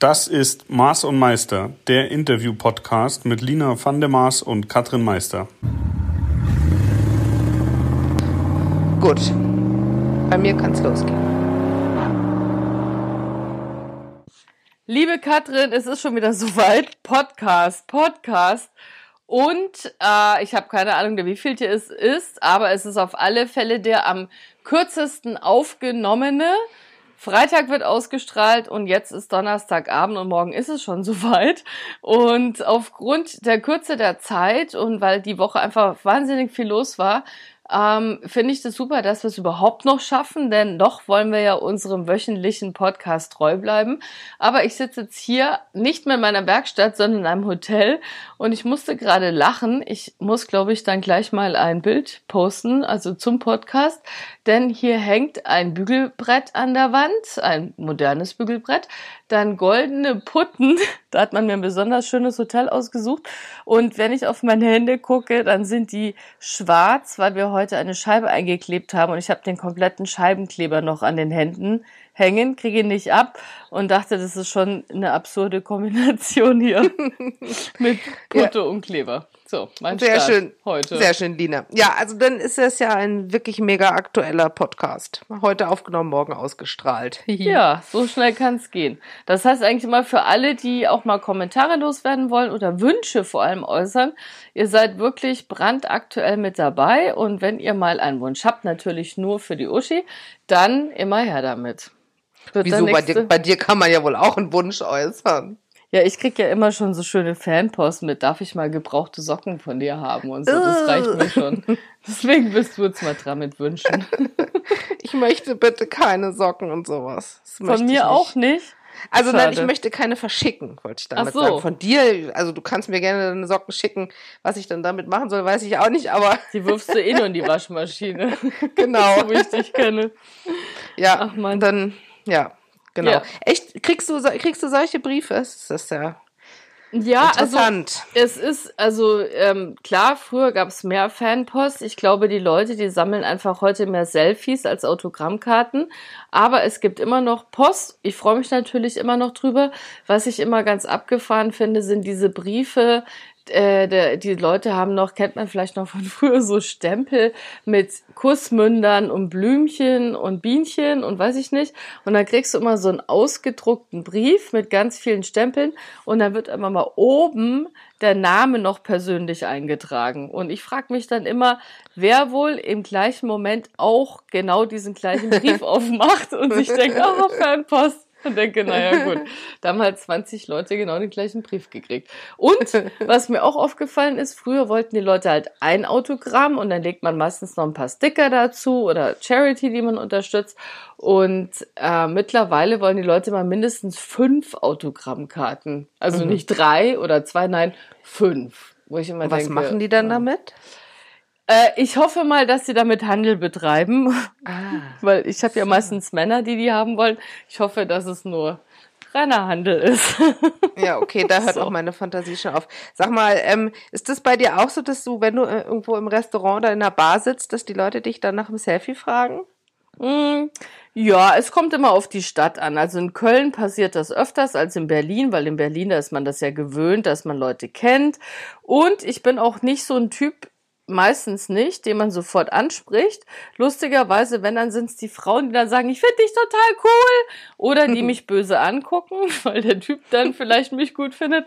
Das ist Maß und Meister, der Interview-Podcast mit Lina van der Maas und Katrin Meister. Gut, bei mir kann es losgehen. Liebe Katrin, es ist schon wieder soweit. Podcast, Podcast. Und äh, ich habe keine Ahnung, der wievielte es ist, aber es ist auf alle Fälle der am kürzesten aufgenommene. Freitag wird ausgestrahlt und jetzt ist Donnerstagabend und morgen ist es schon soweit. Und aufgrund der Kürze der Zeit und weil die Woche einfach wahnsinnig viel los war, ähm, finde ich das super, dass wir es überhaupt noch schaffen, denn noch wollen wir ja unserem wöchentlichen Podcast treu bleiben. Aber ich sitze jetzt hier nicht mehr in meiner Werkstatt, sondern in einem Hotel und ich musste gerade lachen. Ich muss, glaube ich, dann gleich mal ein Bild posten, also zum Podcast, denn hier hängt ein Bügelbrett an der Wand, ein modernes Bügelbrett, dann goldene Putten, da hat man mir ein besonders schönes Hotel ausgesucht. Und wenn ich auf meine Hände gucke, dann sind die schwarz, weil wir heute eine Scheibe eingeklebt haben. Und ich habe den kompletten Scheibenkleber noch an den Händen hängen, kriege ihn nicht ab und dachte, das ist schon eine absurde Kombination hier mit Putte ja. und Kleber. So, mein Sehr Start schön. heute. Sehr schön, Lina. Ja, also dann ist es ja ein wirklich mega aktueller Podcast. Heute aufgenommen, morgen ausgestrahlt. ja, so schnell kann es gehen. Das heißt eigentlich mal für alle, die auch mal Kommentare loswerden wollen oder Wünsche vor allem äußern, ihr seid wirklich brandaktuell mit dabei und wenn ihr mal einen Wunsch habt, natürlich nur für die Uschi, dann immer her damit. Wieso? Bei dir, bei dir kann man ja wohl auch einen Wunsch äußern. Ja, ich krieg ja immer schon so schöne Fanpost mit, darf ich mal gebrauchte Socken von dir haben und so. Das reicht mir schon. Deswegen bist du jetzt mal dran mit Wünschen. ich möchte bitte keine Socken und sowas. von mir nicht. auch nicht. Also Schade. nein, ich möchte keine verschicken, wollte ich damit so. sagen. Von dir, also du kannst mir gerne deine Socken schicken. Was ich dann damit machen soll, weiß ich auch nicht, aber. Die wirfst du eh nur in die Waschmaschine. genau. so wie ich dich kenne. Ja, Ach man. dann, ja, Genau. Ja. Echt, kriegst du, kriegst du solche Briefe? Das ist ja ja, also es ist, also ähm, klar, früher gab es mehr Fanpost. Ich glaube, die Leute, die sammeln einfach heute mehr Selfies als Autogrammkarten. Aber es gibt immer noch Post. Ich freue mich natürlich immer noch drüber. Was ich immer ganz abgefahren finde, sind diese Briefe, äh, der, die Leute haben noch, kennt man vielleicht noch von früher, so Stempel mit Kussmündern und Blümchen und Bienchen und weiß ich nicht. Und dann kriegst du immer so einen ausgedruckten Brief mit ganz vielen Stempeln und dann wird immer mal oben der Name noch persönlich eingetragen. Und ich frage mich dann immer, wer wohl im gleichen Moment auch genau diesen gleichen Brief aufmacht und sich denkt, oh, Fanpost und denke, naja, gut. Da haben halt 20 Leute genau den gleichen Brief gekriegt. Und was mir auch aufgefallen ist, früher wollten die Leute halt ein Autogramm und dann legt man meistens noch ein paar Sticker dazu oder Charity, die man unterstützt. Und äh, mittlerweile wollen die Leute mal mindestens fünf Autogrammkarten. Also mhm. nicht drei oder zwei, nein, fünf. Wo ich immer was denke, machen die dann ja. Äh, ich hoffe mal, dass sie damit Handel betreiben, ah, weil ich habe ja meistens Männer, die die haben wollen. Ich hoffe, dass es nur reiner Handel ist. ja, okay, da hört so. auch meine Fantasie schon auf. Sag mal, ähm, ist das bei dir auch so, dass du, wenn du äh, irgendwo im Restaurant oder in der Bar sitzt, dass die Leute dich dann nach dem Selfie fragen? Mm, ja, es kommt immer auf die Stadt an. Also in Köln passiert das öfters als in Berlin, weil in Berlin da ist man das ja gewöhnt, dass man Leute kennt. Und ich bin auch nicht so ein Typ, meistens nicht, den man sofort anspricht. Lustigerweise, wenn dann sind es die Frauen, die dann sagen, ich finde dich total cool, oder die mich böse angucken, weil der Typ dann vielleicht mich gut findet.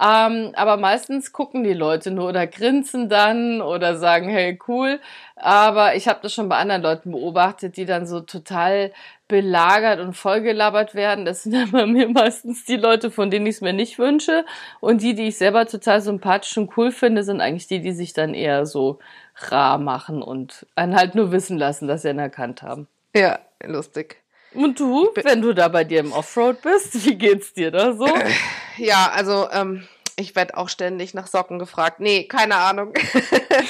Ähm, aber meistens gucken die Leute nur oder grinsen dann oder sagen, hey cool. Aber ich habe das schon bei anderen Leuten beobachtet, die dann so total belagert und vollgelabert werden. Das sind dann bei mir meistens die Leute, von denen ich es mir nicht wünsche. Und die, die ich selber total sympathisch und cool finde, sind eigentlich die, die sich dann eher so rar machen und einen halt nur wissen lassen, dass sie ihn erkannt haben. Ja, lustig. Und du, wenn du da bei dir im Offroad bist, wie geht's dir da so? Ja, also ähm, ich werde auch ständig nach Socken gefragt. Nee, keine Ahnung.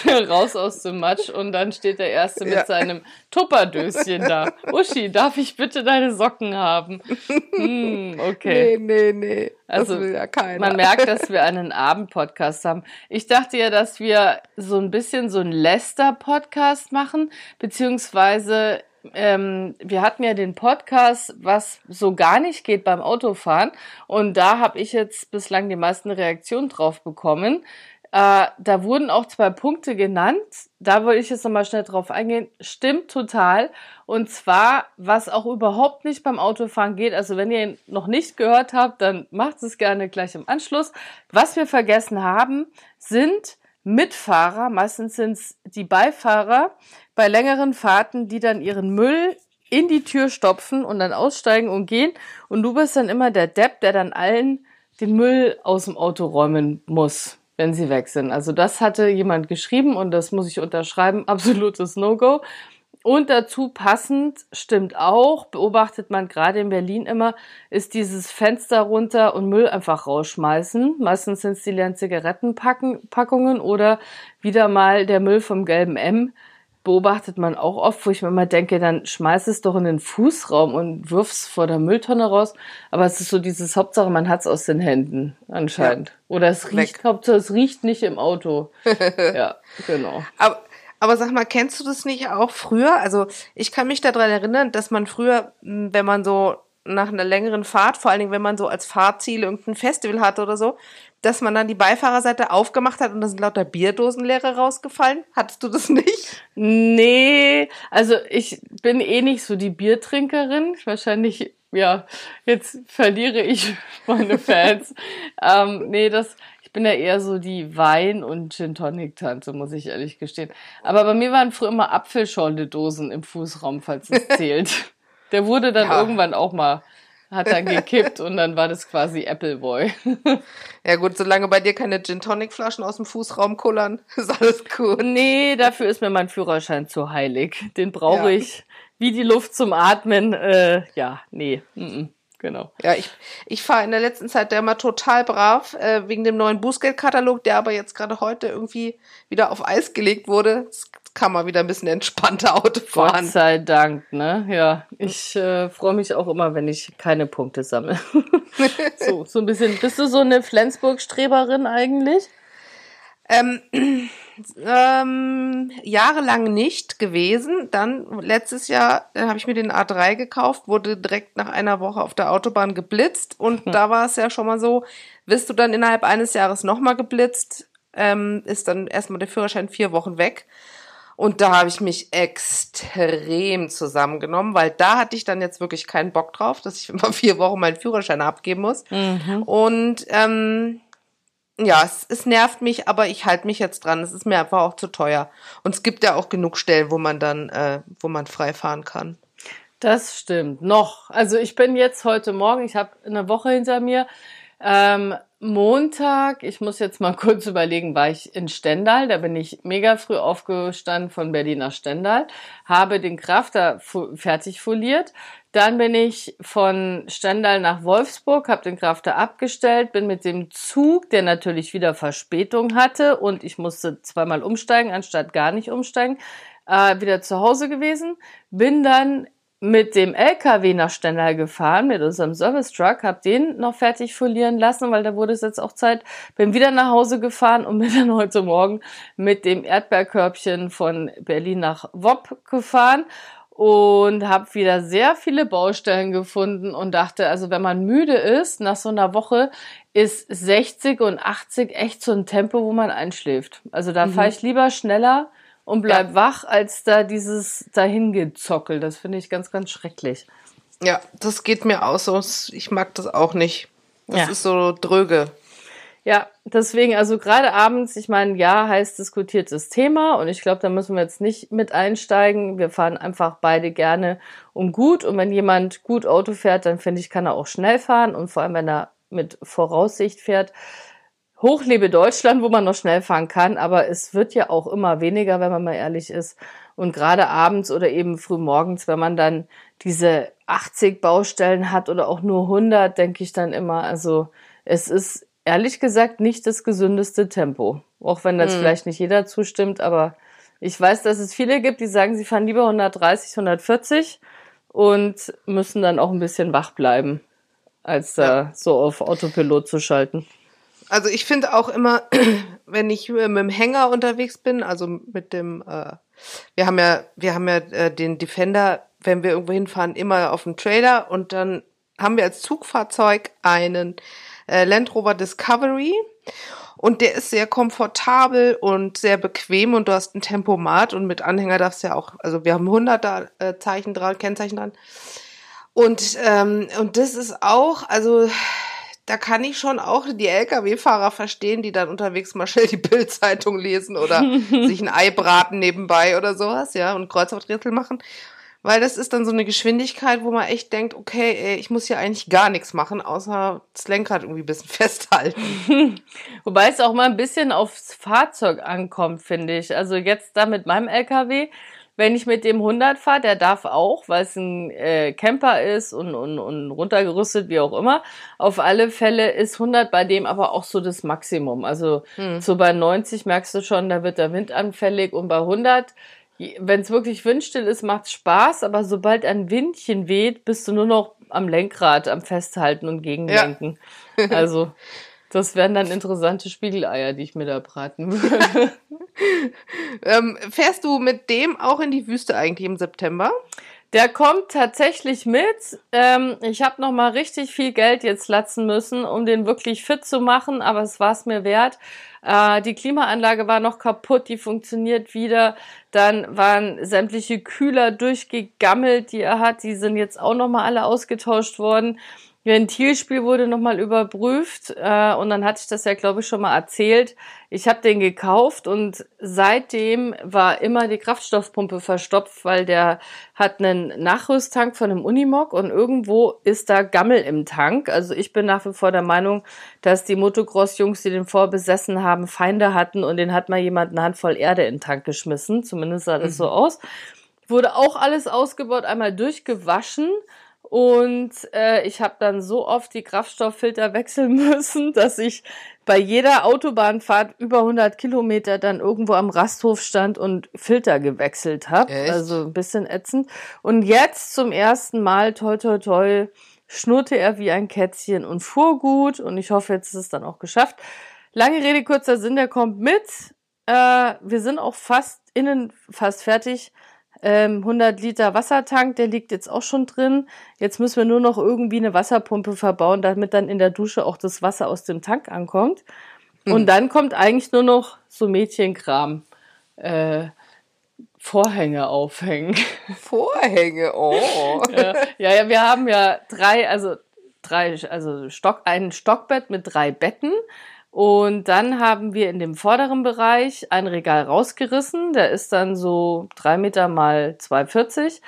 Raus aus dem Matsch und dann steht der Erste mit ja. seinem Tupperdöschen da. Uschi, darf ich bitte deine Socken haben? Hm, okay. Nee, nee, nee. Also, ja man merkt, dass wir einen Abendpodcast haben. Ich dachte ja, dass wir so ein bisschen so einen Lester-Podcast machen, beziehungsweise ähm, wir hatten ja den Podcast, was so gar nicht geht beim Autofahren. Und da habe ich jetzt bislang die meisten Reaktionen drauf bekommen. Äh, da wurden auch zwei Punkte genannt. Da wollte ich jetzt nochmal schnell drauf eingehen. Stimmt total. Und zwar, was auch überhaupt nicht beim Autofahren geht. Also wenn ihr ihn noch nicht gehört habt, dann macht es gerne gleich im Anschluss. Was wir vergessen haben, sind Mitfahrer, meistens sind es die Beifahrer, bei längeren Fahrten, die dann ihren Müll in die Tür stopfen und dann aussteigen und gehen. Und du bist dann immer der Depp, der dann allen den Müll aus dem Auto räumen muss wenn sie weg sind. Also das hatte jemand geschrieben und das muss ich unterschreiben. Absolutes No-Go. Und dazu passend stimmt auch, beobachtet man gerade in Berlin immer, ist dieses Fenster runter und Müll einfach rausschmeißen. Meistens sind es die leeren Zigarettenpackungen oder wieder mal der Müll vom gelben M beobachtet man auch oft, wo ich mir immer denke, dann schmeiß es doch in den Fußraum und wirf's vor der Mülltonne raus. Aber es ist so dieses Hauptsache, man hat's aus den Händen anscheinend. Ja. Oder es riecht, Weg. Hauptsache es riecht nicht im Auto. ja, genau. Aber, aber sag mal, kennst du das nicht auch früher? Also ich kann mich daran erinnern, dass man früher, wenn man so nach einer längeren Fahrt, vor allen Dingen, wenn man so als Fahrziel irgendein Festival hatte oder so, dass man dann die Beifahrerseite aufgemacht hat und da sind lauter Bierdosen leere rausgefallen? Hattest du das nicht? Nee, also ich bin eh nicht so die Biertrinkerin. Wahrscheinlich, ja, jetzt verliere ich meine Fans. ähm, nee, das, ich bin ja eher so die Wein- und Gin-Tonic-Tante, muss ich ehrlich gestehen. Aber bei mir waren früher immer Apfelschorle-Dosen im Fußraum, falls es zählt. Der wurde dann ja. irgendwann auch mal hat dann gekippt und dann war das quasi Appleboy. ja gut, solange bei dir keine Gin Tonic Flaschen aus dem Fußraum kullern, ist alles gut. Nee, dafür ist mir mein Führerschein zu heilig. Den brauche ja. ich wie die Luft zum Atmen. Äh, ja, nee. Mm -mm. Genau. Ja, ich, ich fahre in der letzten Zeit der immer total brav, äh, wegen dem neuen Bußgeldkatalog, der aber jetzt gerade heute irgendwie wieder auf Eis gelegt wurde. Das kann man wieder ein bisschen entspannter Auto fahren. Gott sei Dank, ne? Ja, ich äh, freue mich auch immer, wenn ich keine Punkte sammle. so, so ein bisschen. Bist du so eine Flensburg-Streberin eigentlich? Ähm, ähm, jahrelang nicht gewesen. Dann letztes Jahr äh, habe ich mir den A3 gekauft, wurde direkt nach einer Woche auf der Autobahn geblitzt und hm. da war es ja schon mal so, wirst du dann innerhalb eines Jahres nochmal geblitzt, ähm, ist dann erstmal der Führerschein vier Wochen weg. Und da habe ich mich extrem zusammengenommen, weil da hatte ich dann jetzt wirklich keinen Bock drauf, dass ich immer vier Wochen meinen Führerschein abgeben muss. Mhm. Und ähm, ja, es, es nervt mich, aber ich halte mich jetzt dran. Es ist mir einfach auch zu teuer. Und es gibt ja auch genug Stellen, wo man dann, äh, wo man frei fahren kann. Das stimmt. Noch. Also ich bin jetzt heute Morgen, ich habe eine Woche hinter mir. Ähm, Montag, ich muss jetzt mal kurz überlegen, war ich in Stendal, da bin ich mega früh aufgestanden von Berlin nach Stendal, habe den Krafter fertig foliert, dann bin ich von Stendal nach Wolfsburg, habe den Krafter abgestellt, bin mit dem Zug, der natürlich wieder Verspätung hatte und ich musste zweimal umsteigen, anstatt gar nicht umsteigen, äh, wieder zu Hause gewesen, bin dann mit dem LKW nach Stendal gefahren, mit unserem Service Truck, hab den noch fertig folieren lassen, weil da wurde es jetzt auch Zeit. Bin wieder nach Hause gefahren und bin dann heute Morgen mit dem Erdbeerkörbchen von Berlin nach Wopp gefahren und habe wieder sehr viele Baustellen gefunden und dachte, also wenn man müde ist nach so einer Woche, ist 60 und 80 echt so ein Tempo, wo man einschläft. Also da mhm. fahre ich lieber schneller und bleib ja. wach, als da dieses dahingezockel. Das finde ich ganz, ganz schrecklich. Ja, das geht mir auch so. Ich mag das auch nicht. Das ja. ist so dröge. Ja, deswegen, also gerade abends, ich meine, ja, heiß diskutiertes Thema und ich glaube, da müssen wir jetzt nicht mit einsteigen. Wir fahren einfach beide gerne um gut und wenn jemand gut Auto fährt, dann finde ich, kann er auch schnell fahren und vor allem, wenn er mit Voraussicht fährt, Hochlebe Deutschland, wo man noch schnell fahren kann, aber es wird ja auch immer weniger, wenn man mal ehrlich ist. Und gerade abends oder eben früh morgens, wenn man dann diese 80 Baustellen hat oder auch nur 100, denke ich dann immer, also es ist ehrlich gesagt nicht das gesündeste Tempo. Auch wenn das hm. vielleicht nicht jeder zustimmt, aber ich weiß, dass es viele gibt, die sagen, sie fahren lieber 130, 140 und müssen dann auch ein bisschen wach bleiben, als da ja. so auf Autopilot zu schalten. Also ich finde auch immer, wenn ich mit dem Hänger unterwegs bin, also mit dem, äh, wir haben ja, wir haben ja äh, den Defender wenn wir irgendwo hinfahren, immer auf dem Trailer und dann haben wir als Zugfahrzeug einen äh, Land Rover Discovery und der ist sehr komfortabel und sehr bequem und du hast ein Tempomat und mit Anhänger darfst du ja auch, also wir haben 100er äh, Zeichen dran, Kennzeichen dran. Und, ähm, und das ist auch, also da kann ich schon auch die Lkw-Fahrer verstehen, die dann unterwegs mal schnell die Bildzeitung lesen oder sich ein Ei braten nebenbei oder sowas, ja, und Kreuzworträtsel machen. Weil das ist dann so eine Geschwindigkeit, wo man echt denkt, okay, ey, ich muss hier eigentlich gar nichts machen, außer das Lenkrad irgendwie ein bisschen festhalten. Wobei es auch mal ein bisschen aufs Fahrzeug ankommt, finde ich. Also jetzt da mit meinem LKW, wenn ich mit dem 100 fahre, der darf auch, weil es ein äh, Camper ist und, und, und runtergerüstet, wie auch immer. Auf alle Fälle ist 100 bei dem aber auch so das Maximum. Also hm. so bei 90 merkst du schon, da wird der Wind anfällig und bei 100 wenn es wirklich windstill ist, macht es Spaß, aber sobald ein Windchen weht, bist du nur noch am Lenkrad, am Festhalten und Gegenlenken. Ja. also, das wären dann interessante Spiegeleier, die ich mir da braten würde. ähm, fährst du mit dem auch in die Wüste eigentlich im September? Der kommt tatsächlich mit. Ähm, ich habe noch mal richtig viel Geld jetzt latzen müssen, um den wirklich fit zu machen, aber es war es mir wert. Äh, die Klimaanlage war noch kaputt, die funktioniert wieder. Dann waren sämtliche Kühler durchgegammelt, die er hat. Die sind jetzt auch noch mal alle ausgetauscht worden. Ventilspiel wurde nochmal überprüft äh, und dann hatte ich das ja, glaube ich, schon mal erzählt. Ich habe den gekauft und seitdem war immer die Kraftstoffpumpe verstopft, weil der hat einen Nachrüsttank von einem Unimog und irgendwo ist da Gammel im Tank. Also ich bin nach wie vor der Meinung, dass die Motocross-Jungs, die den vorbesessen haben, Feinde hatten und den hat mal jemand eine Handvoll Erde in den Tank geschmissen. Zumindest sah das mhm. so aus. Wurde auch alles ausgebaut, einmal durchgewaschen und äh, ich habe dann so oft die Kraftstofffilter wechseln müssen, dass ich bei jeder Autobahnfahrt über 100 Kilometer dann irgendwo am Rasthof stand und Filter gewechselt habe. Also ein bisschen ätzend. Und jetzt zum ersten Mal, toi toi toi, schnurrte er wie ein Kätzchen und fuhr gut. Und ich hoffe, jetzt ist es dann auch geschafft. Lange Rede, kurzer Sinn, der kommt mit. Äh, wir sind auch fast innen fast fertig ähm, 100 Liter Wassertank, der liegt jetzt auch schon drin. Jetzt müssen wir nur noch irgendwie eine Wasserpumpe verbauen, damit dann in der Dusche auch das Wasser aus dem Tank ankommt. Mhm. Und dann kommt eigentlich nur noch so Mädchenkram. Äh, Vorhänge aufhängen. Vorhänge, oh. ja, ja, ja, wir haben ja drei, also drei, also Stock, ein Stockbett mit drei Betten. Und dann haben wir in dem vorderen Bereich ein Regal rausgerissen. Der ist dann so drei Meter mal 2,40.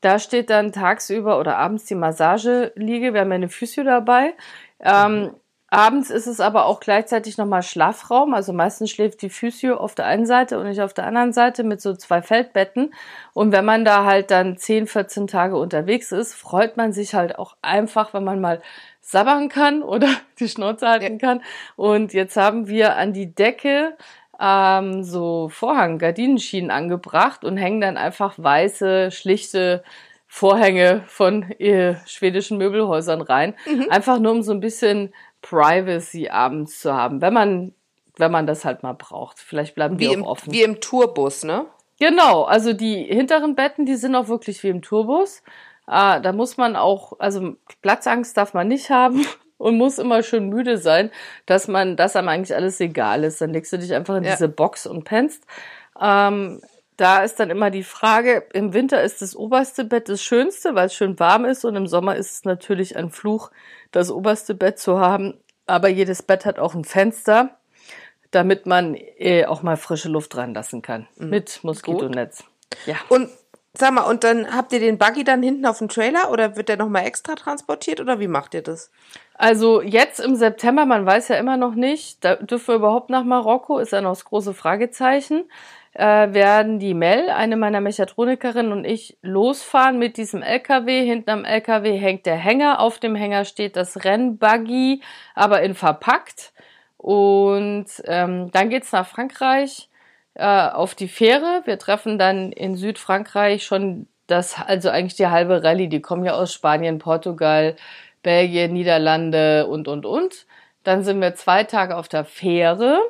Da steht dann tagsüber oder abends die Massageliege. Wir haben ja eine Physio dabei. Ähm, abends ist es aber auch gleichzeitig nochmal Schlafraum. Also meistens schläft die Physio auf der einen Seite und nicht auf der anderen Seite mit so zwei Feldbetten. Und wenn man da halt dann 10, 14 Tage unterwegs ist, freut man sich halt auch einfach, wenn man mal sabbern kann oder die Schnauze halten kann. Und jetzt haben wir an die Decke ähm, so Vorhang, Gardinenschienen angebracht und hängen dann einfach weiße, schlichte Vorhänge von äh, schwedischen Möbelhäusern rein. Mhm. Einfach nur um so ein bisschen Privacy abends zu haben, wenn man, wenn man das halt mal braucht. Vielleicht bleiben wie die auch im, offen. Wie im Tourbus, ne? Genau, also die hinteren Betten, die sind auch wirklich wie im Tourbus. Ah, da muss man auch, also Platzangst darf man nicht haben und muss immer schön müde sein, dass man, dass einem eigentlich alles egal ist. Dann legst du dich einfach in ja. diese Box und pennst. Ähm, da ist dann immer die Frage, im Winter ist das oberste Bett das schönste, weil es schön warm ist und im Sommer ist es natürlich ein Fluch, das oberste Bett zu haben. Aber jedes Bett hat auch ein Fenster, damit man äh, auch mal frische Luft reinlassen kann. Mhm. Mit Moskitonetz. Ja. Und Sag mal, und dann habt ihr den Buggy dann hinten auf dem Trailer oder wird der nochmal extra transportiert oder wie macht ihr das? Also jetzt im September, man weiß ja immer noch nicht, da dürfen wir überhaupt nach Marokko, ist ja noch das große Fragezeichen, äh, werden die Mel, eine meiner Mechatronikerinnen und ich losfahren mit diesem LKW. Hinten am LKW hängt der Hänger, auf dem Hänger steht das Rennbuggy, aber in verpackt. Und ähm, dann geht's nach Frankreich äh, auf die Fähre. Wir treffen dann in Südfrankreich schon das, also eigentlich die halbe Rallye. Die kommen ja aus Spanien, Portugal, Belgien, Niederlande und, und, und. Dann sind wir zwei Tage auf der Fähre.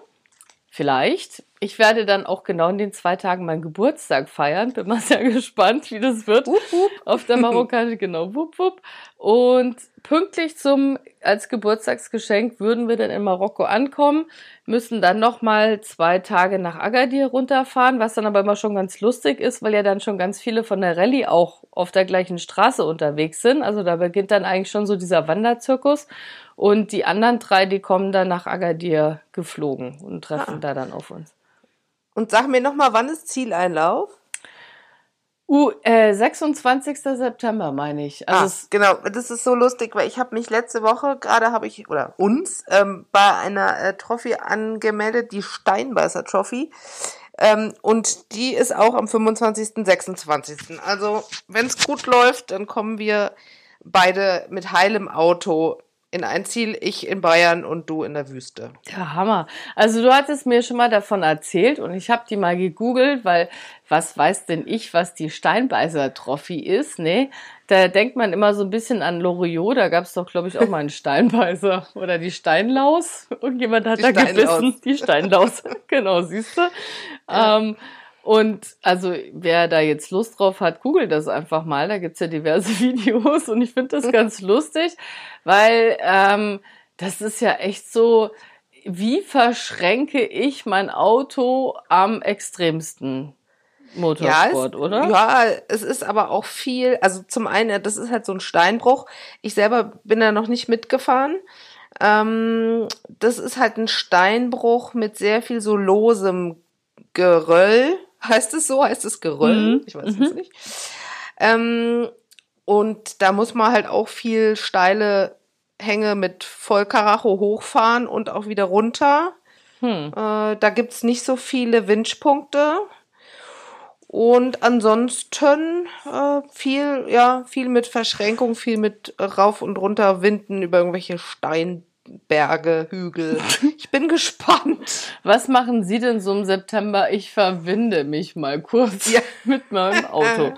Vielleicht. Ich werde dann auch genau in den zwei Tagen meinen Geburtstag feiern. Bin mal sehr gespannt, wie das wird. Wupp, wupp. Auf der Marokkanische, genau, wupp, wupp. Und pünktlich zum, als Geburtstagsgeschenk würden wir dann in Marokko ankommen, müssen dann nochmal zwei Tage nach Agadir runterfahren, was dann aber immer schon ganz lustig ist, weil ja dann schon ganz viele von der Rallye auch auf der gleichen Straße unterwegs sind. Also da beginnt dann eigentlich schon so dieser Wanderzirkus. Und die anderen drei, die kommen dann nach Agadir geflogen und treffen Ah. da dann auf uns. Und sag mir nochmal, wann ist Zieleinlauf? Uh, äh, 26. September meine ich. Also ah, genau, das ist so lustig, weil ich habe mich letzte Woche, gerade habe ich, oder uns, ähm, bei einer äh, Trophy angemeldet, die Steinbeißer Trophy. Ähm, und die ist auch am 25., 26. Also, wenn es gut läuft, dann kommen wir beide mit heilem Auto in ein Ziel, ich in Bayern und du in der Wüste. Ja, Hammer. Also du hattest mir schon mal davon erzählt und ich habe die mal gegoogelt, weil was weiß denn ich, was die Steinbeißer-Trophy ist, ne? Da denkt man immer so ein bisschen an Loriot, da gab es doch, glaube ich, auch mal einen Steinbeißer. Oder die Steinlaus. Irgendjemand hat Die da Steinlaus. gebissen. Die Steinlaus. genau, siehst du. Ähm, und also wer da jetzt Lust drauf hat, googelt das einfach mal. Da gibt's ja diverse Videos und ich finde das ganz lustig, weil ähm, das ist ja echt so, wie verschränke ich mein Auto am extremsten? Motorsport, es, oder? Ja, es ist aber auch viel, also zum einen, das ist halt so ein Steinbruch. Ich selber bin da noch nicht mitgefahren. Ähm, das ist halt ein Steinbruch mit sehr viel so losem Geröll. Heißt es so? Heißt es Geröll? Mhm. Ich weiß es nicht. Ähm, und da muss man halt auch viel steile Hänge mit Vollkaracho hochfahren und auch wieder runter. Hm. Äh, da gibt's nicht so viele Winchpunkte. Und ansonsten äh, viel, ja, viel mit Verschränkung, viel mit rauf und runter Winden über irgendwelche Steinberge, Hügel. Ich bin gespannt. Was machen Sie denn so im September? Ich verwinde mich mal kurz Ja. mit meinem Auto.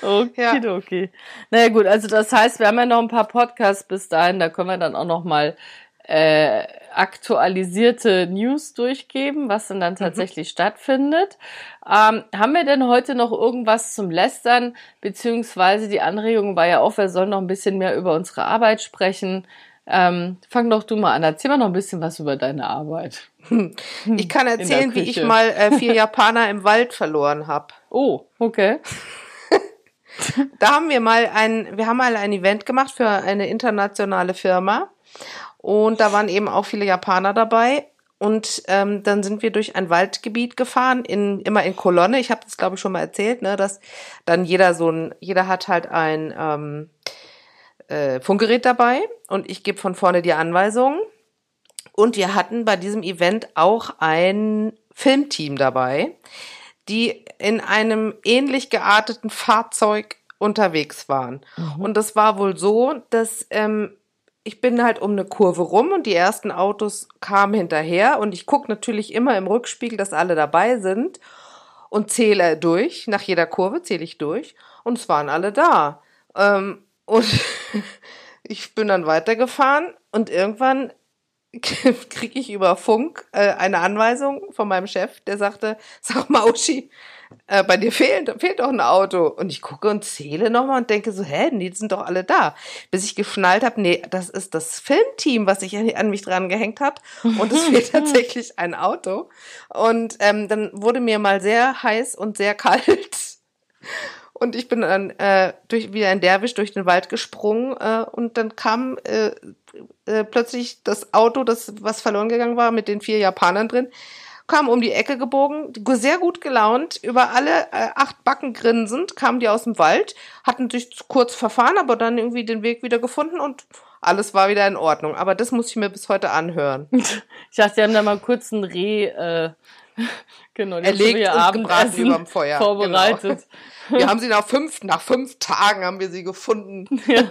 Okay, Ja. okay. Naja gut, also das heißt, wir haben ja noch ein paar Podcasts bis dahin, da können wir dann auch noch mal äh, aktualisierte News durchgeben, was denn dann tatsächlich stattfindet. Ähm, haben wir denn heute noch irgendwas zum Lästern, beziehungsweise die Anregung war ja auch, wir sollen noch ein bisschen mehr über unsere Arbeit sprechen. Ähm, fang doch du mal an, erzähl mal noch ein bisschen was über deine Arbeit. Ich kann erzählen, wie ich mal äh, vier Japaner im Wald verloren habe. Oh, okay. Da haben wir mal ein, wir haben mal ein Event gemacht für eine internationale Firma und da waren eben auch viele Japaner dabei und ähm, dann sind wir durch ein Waldgebiet gefahren, in, immer in Kolonne. Ich habe das glaube ich schon mal erzählt, ne, dass dann jeder so ein, jeder hat halt ein ähm, äh, Funkgerät dabei und ich gebe von vorne die Anweisungen. Und wir hatten bei diesem Event auch ein Filmteam dabei, die in einem ähnlich gearteten Fahrzeug unterwegs waren. Und das war wohl so, dass ähm, ich bin halt um eine Kurve rum und die ersten Autos kamen hinterher und ich gucke natürlich immer im Rückspiegel, dass alle dabei sind und zähle durch. Nach jeder Kurve zähle ich durch und es waren alle da. Ähm, und ich bin dann weitergefahren und irgendwann kriege ich über Funk äh, eine Anweisung von meinem Chef, der sagte, sag mal, Uschi, äh, bei dir fehlt, fehlt doch ein Auto. Und ich gucke und zähle nochmal und denke so, hä, die sind doch alle da. Bis ich geschnallt habe, nee, das ist das Filmteam, was sich an, mich dran gehängt hat. Und es fehlt tatsächlich ein Auto. Und ähm, dann wurde mir mal sehr heiß und sehr kalt. Und ich bin dann äh, durch, wie ein Derwisch durch den Wald gesprungen äh, und dann kam äh, äh, plötzlich das Auto, das was verloren gegangen war, mit den vier Japanern drin, kam um die Ecke gebogen, sehr gut gelaunt, über alle äh, acht Backen grinsend, kamen die aus dem Wald, hatten sich kurz verfahren, aber dann irgendwie den Weg wieder gefunden und alles war wieder in Ordnung. Aber das muss ich mir bis heute anhören. Ich dachte, die haben da mal kurz ein Reh, äh, genau, die haben Erlegt ihr und gebraten überm Feuer. vorbereitet. Wir haben sie nach fünf, nach fünf Tagen haben wir sie gefunden. Ja.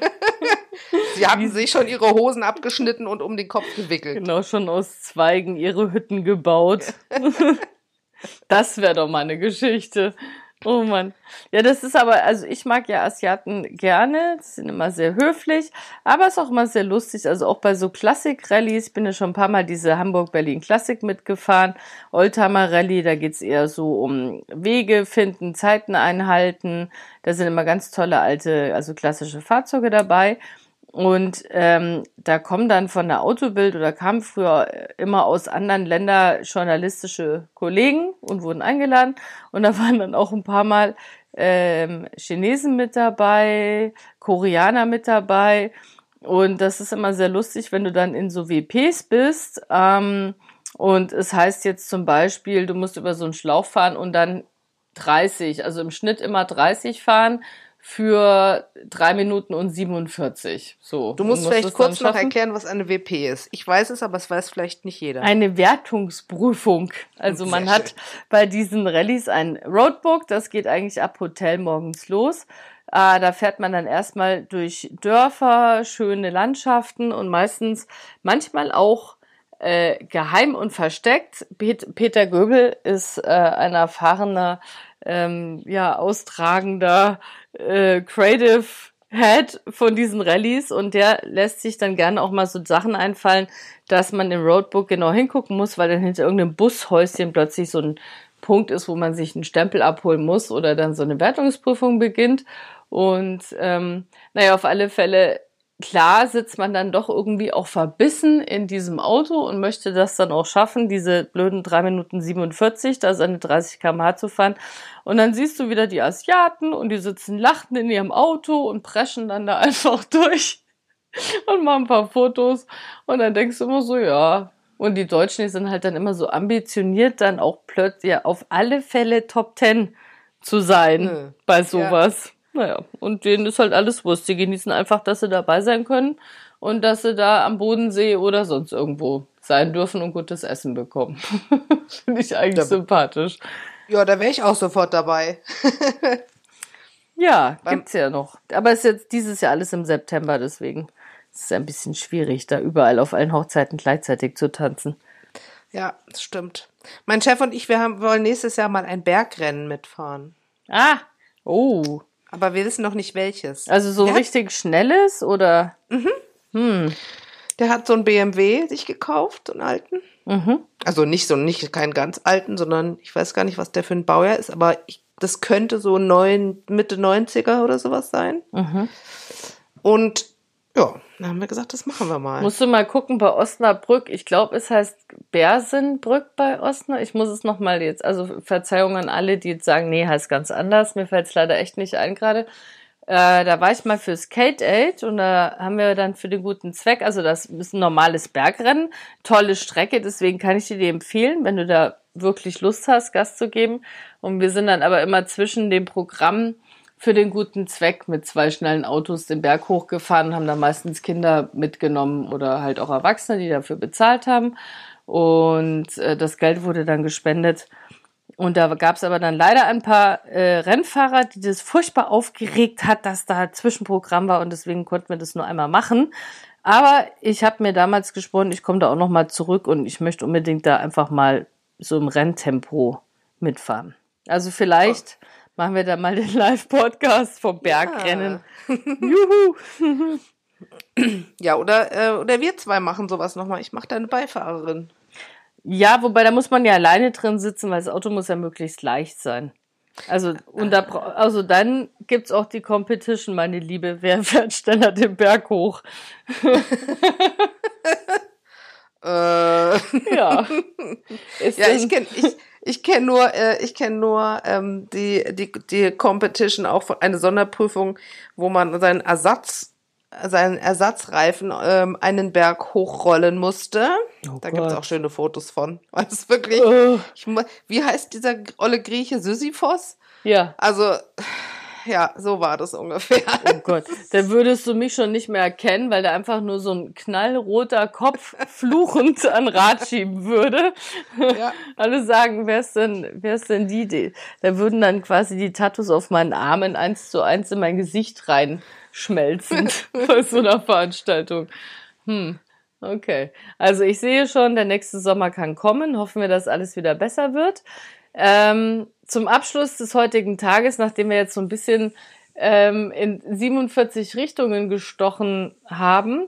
Sie hatten sich schon ihre Hosen abgeschnitten und um den Kopf gewickelt. Genau, schon aus Zweigen ihre Hütten gebaut. das wäre doch mal eine Geschichte. Oh Mann. Ja, das ist aber, also ich mag ja Asiaten gerne. Die sind immer sehr höflich, aber es ist auch immer sehr lustig. Also auch bei so Klassik-Rallyes, ich bin ja schon ein paar Mal diese Hamburg-Berlin Klassik mitgefahren. Oldtimer-Rallye, da geht's eher so um Wege finden, Zeiten einhalten. Da sind immer ganz tolle alte, also klassische Fahrzeuge dabei. Und ähm, da kommen dann von der Autobild oder kamen früher immer aus anderen Ländern journalistische Kollegen und wurden eingeladen. Und da waren dann auch ein paar Mal ähm, Chinesen mit dabei, Koreaner mit dabei. Und das ist immer sehr lustig, wenn du dann in so WPs bist. Ähm, und es heißt jetzt zum Beispiel, du musst über so einen Schlauch fahren und dann 30, also im Schnitt immer 30 fahren für drei Minuten und 47. So. Du musst vielleicht kurz noch erklären, was eine WP ist. Ich weiß es, aber es weiß vielleicht nicht jeder. Eine Wertungsprüfung. Also Sehr man schön. hat bei diesen Rallyes ein Roadbook, das geht eigentlich ab Hotel morgens los. Äh, da fährt man dann erstmal durch Dörfer, schöne Landschaften und meistens, manchmal auch äh, geheim und versteckt. Peter Göbel ist äh, ein erfahrener, ähm, ja, austragender äh, Creative Head von diesen Rallyes und der lässt sich dann gerne auch mal so Sachen einfallen, dass man im Roadbook genau hingucken muss, weil dann hinter irgendeinem Bushäuschen plötzlich so ein Punkt ist, wo man sich einen Stempel abholen muss oder dann so eine Wertungsprüfung beginnt. Und ähm, naja, auf alle Fälle klar sitzt man dann doch irgendwie auch verbissen in diesem Auto und möchte das dann auch schaffen, diese blöden drei Minuten 47, da seine 30 km/h zu fahren. Und dann siehst du wieder die Asiaten und die sitzen lachend in ihrem Auto und preschen dann da einfach durch und machen ein paar Fotos. Und dann denkst du immer so, ja. Und die Deutschen, die sind halt dann immer so ambitioniert, dann auch plötzlich ja, auf alle Fälle Top Ten zu sein mhm. bei sowas. Ja. Naja, und denen ist halt alles Wurst. Sie genießen einfach, dass sie dabei sein können und dass sie da am Bodensee oder sonst irgendwo sein dürfen und gutes Essen bekommen. Finde ich eigentlich da, sympathisch. Ja, da wäre ich auch sofort dabei. ja, Beim gibt's ja noch. Aber es ist jetzt dieses Jahr alles im September, deswegen ist es ein bisschen schwierig, da überall auf allen Hochzeiten gleichzeitig zu tanzen. Ja, das stimmt. Mein Chef und ich, wir haben, wollen nächstes Jahr mal ein Bergrennen mitfahren. Ah, oh. Aber wir wissen noch nicht welches. Also so Der richtig hat... schnelles oder? Mhm. Hm. Der hat so einen BMW sich gekauft, so einen alten. Mhm. Also nicht so, nicht keinen ganz alten, sondern ich weiß gar nicht, was der für ein Baujahr ist, aber ich, das könnte so neun, Mitte 90er oder sowas sein. Mhm. Und ja, dann haben wir gesagt, das machen wir mal. Musst du mal gucken bei Osnabrück. Ich glaube, es heißt Bersenbrück bei Osnabrück. Ich muss es nochmal jetzt, also Verzeihung an alle, die jetzt sagen, nee, heißt ganz anders. Mir fällt es leider echt nicht ein gerade. Äh, da war ich mal für Skate Aid und da haben wir dann für den guten Zweck, also das ist ein normales Bergrennen, tolle Strecke, deswegen kann ich dir die empfehlen, wenn du da wirklich Lust hast, Gast zu geben. Und wir sind dann aber immer zwischen dem Programm für den guten Zweck mit zwei schnellen Autos den Berg hochgefahren, haben da meistens Kinder mitgenommen oder halt auch Erwachsene, die dafür bezahlt haben. Und äh, das Geld wurde dann gespendet. Und da gab es aber dann leider ein paar äh, Rennfahrer, die das furchtbar aufgeregt hat, dass da Zwischenprogramm war und deswegen konnten wir das nur einmal machen. Aber ich habe mir damals gesprochen, ich komme da auch noch mal zurück und ich möchte unbedingt da einfach mal so im Renntempo mitfahren. Also vielleicht oh machen wir da mal den Live-Podcast vom Bergrennen. Ja. Juhu! ja, oder, äh, oder wir zwei machen sowas nochmal. Ich mache deine Beifahrerin. Ja, wobei da muss man ja alleine drin sitzen, weil das Auto muss ja möglichst leicht sein. Also, und da, also dann gibt's auch die Competition, meine Liebe. Wer fährt schneller den Berg hoch? äh. Ja. Ist ja, ich kenne ich, ich kenn nur, äh, ich kenn nur ähm, die, die, die Competition, auch von eine Sonderprüfung, wo man seinen Ersatz seinen Ersatzreifen ähm, einen Berg hochrollen musste. Oh da gibt es auch schöne Fotos von. Weil es wirklich, oh. ich, wie heißt dieser olle Grieche Sisyphos? Ja. Also, ja, so war das ungefähr. Oh Gott, da würdest du mich schon nicht mehr erkennen, weil da einfach nur so ein knallroter Kopf fluchend an Rad schieben würde. Ja. Alle sagen, wer ist denn, wer ist denn die? Da würden dann quasi die Tattoos auf meinen Armen eins zu eins in mein Gesicht rein schmelzend bei so einer Veranstaltung. Hm. Okay. Also ich sehe schon, der nächste Sommer kann kommen. Hoffen wir, dass alles wieder besser wird. Ähm, zum Abschluss des heutigen Tages, nachdem wir jetzt so ein bisschen ähm, in 47 Richtungen gestochen haben,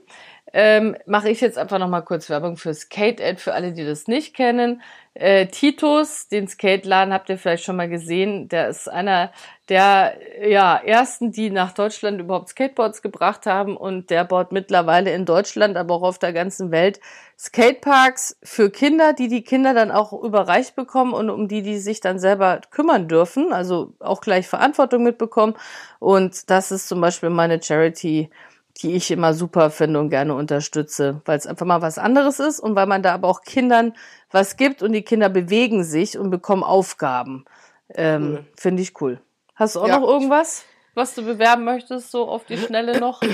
ähm, mache ich jetzt einfach nochmal kurz Werbung für Skate Ad, für alle, die das nicht kennen. Äh, Titus, den Skate-Laden habt ihr vielleicht schon mal gesehen. Der ist einer der ja, ersten, die nach Deutschland überhaupt Skateboards gebracht haben und der baut mittlerweile in Deutschland, aber auch auf der ganzen Welt Skateparks für Kinder, die die Kinder dann auch überreicht bekommen und um die die sich dann selber kümmern dürfen, also auch gleich Verantwortung mitbekommen. Und das ist zum Beispiel meine Charity, die ich immer super finde und gerne unterstütze, weil es einfach mal was anderes ist und weil man da aber auch Kindern was gibt und die Kinder bewegen sich und bekommen Aufgaben. Ähm, cool. Finde ich cool. Hast du auch ja. noch irgendwas, was du bewerben möchtest, so auf die Schnelle noch?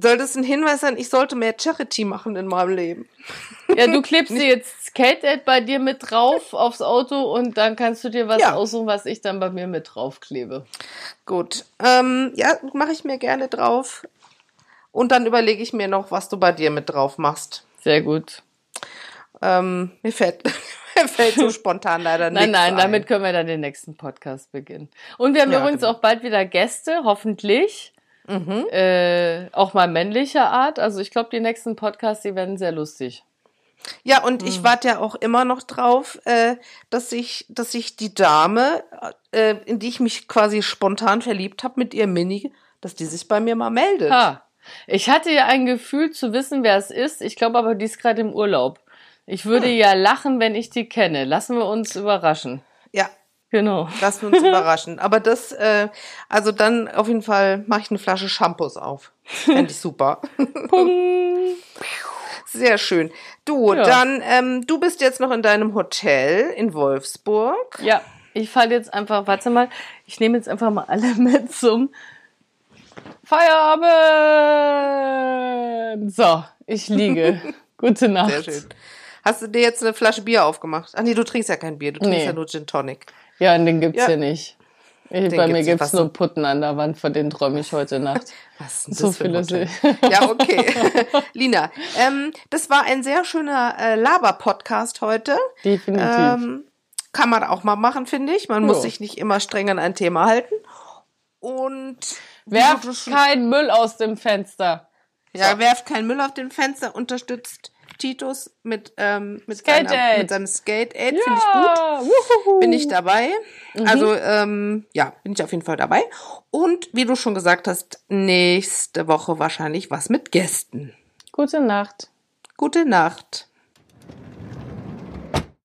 Soll das ein Hinweis sein, ich sollte mehr Charity machen in meinem Leben? Ja, du klebst dir jetzt Skate Ad bei dir mit drauf aufs Auto und dann kannst du dir was ja. aussuchen, was ich dann bei mir mit drauf klebe. Gut. Ähm, ja, mache ich mir gerne drauf. Und dann überlege ich mir noch, was du bei dir mit drauf machst. Sehr gut. Ähm, mir fällt, mir fällt so spontan leider nicht. Nein, nein, ein. damit können wir dann den nächsten Podcast beginnen. Und wir haben ja, übrigens genau. auch bald wieder Gäste, hoffentlich. Mhm. Äh, auch mal männlicher Art. Also ich glaube, die nächsten Podcasts, die werden sehr lustig. Ja, und mhm. ich warte ja auch immer noch drauf, äh, dass ich, dass ich die Dame, äh, in die ich mich quasi spontan verliebt habe mit ihr Mini, dass die sich bei mir mal meldet. Ha. Ich hatte ja ein Gefühl zu wissen, wer es ist. Ich glaube aber, die ist gerade im Urlaub. Ich würde hm. ja lachen, wenn ich die kenne. Lassen wir uns überraschen. Ja. Genau. Lassen wir uns überraschen. Aber das, äh, also dann auf jeden Fall mache ich eine Flasche Shampoos auf. Fände ich super. Pum. Sehr schön. Du, ja. dann, ähm, du bist jetzt noch in deinem Hotel in Wolfsburg. Ja, ich falle jetzt einfach, warte mal, ich nehme jetzt einfach mal alle mit zum Feierabend! So, ich liege. Gute Nacht. Sehr schön. Hast du dir jetzt eine Flasche Bier aufgemacht? Ach nee, du trinkst ja kein Bier, du trinkst nee. ja nur Gin Tonic. Ja, und den gibt's ja. hier nicht. Ich, bei mir gibt's nur Putten an der Wand, vor denen träume ich heute Nacht. Was ist so viele Ja, okay. Lina, ähm, das war ein sehr schöner äh, Laber-Podcast heute. Definitiv. Ähm, kann man auch mal machen, finde ich. Man jo. muss sich nicht immer streng an ein Thema halten. Und werft keinen Müll aus dem Fenster. Ja, so. werft keinen Müll auf dem Fenster, unterstützt Titus mit, ähm, mit, Skate seiner, mit seinem Skate Aid, ja. finde ich gut. Wuhuhu. Bin ich dabei. Mhm. Also, ähm, ja, bin ich auf jeden Fall dabei. Und wie du schon gesagt hast, nächste Woche wahrscheinlich was mit Gästen. Gute Nacht. Gute Nacht.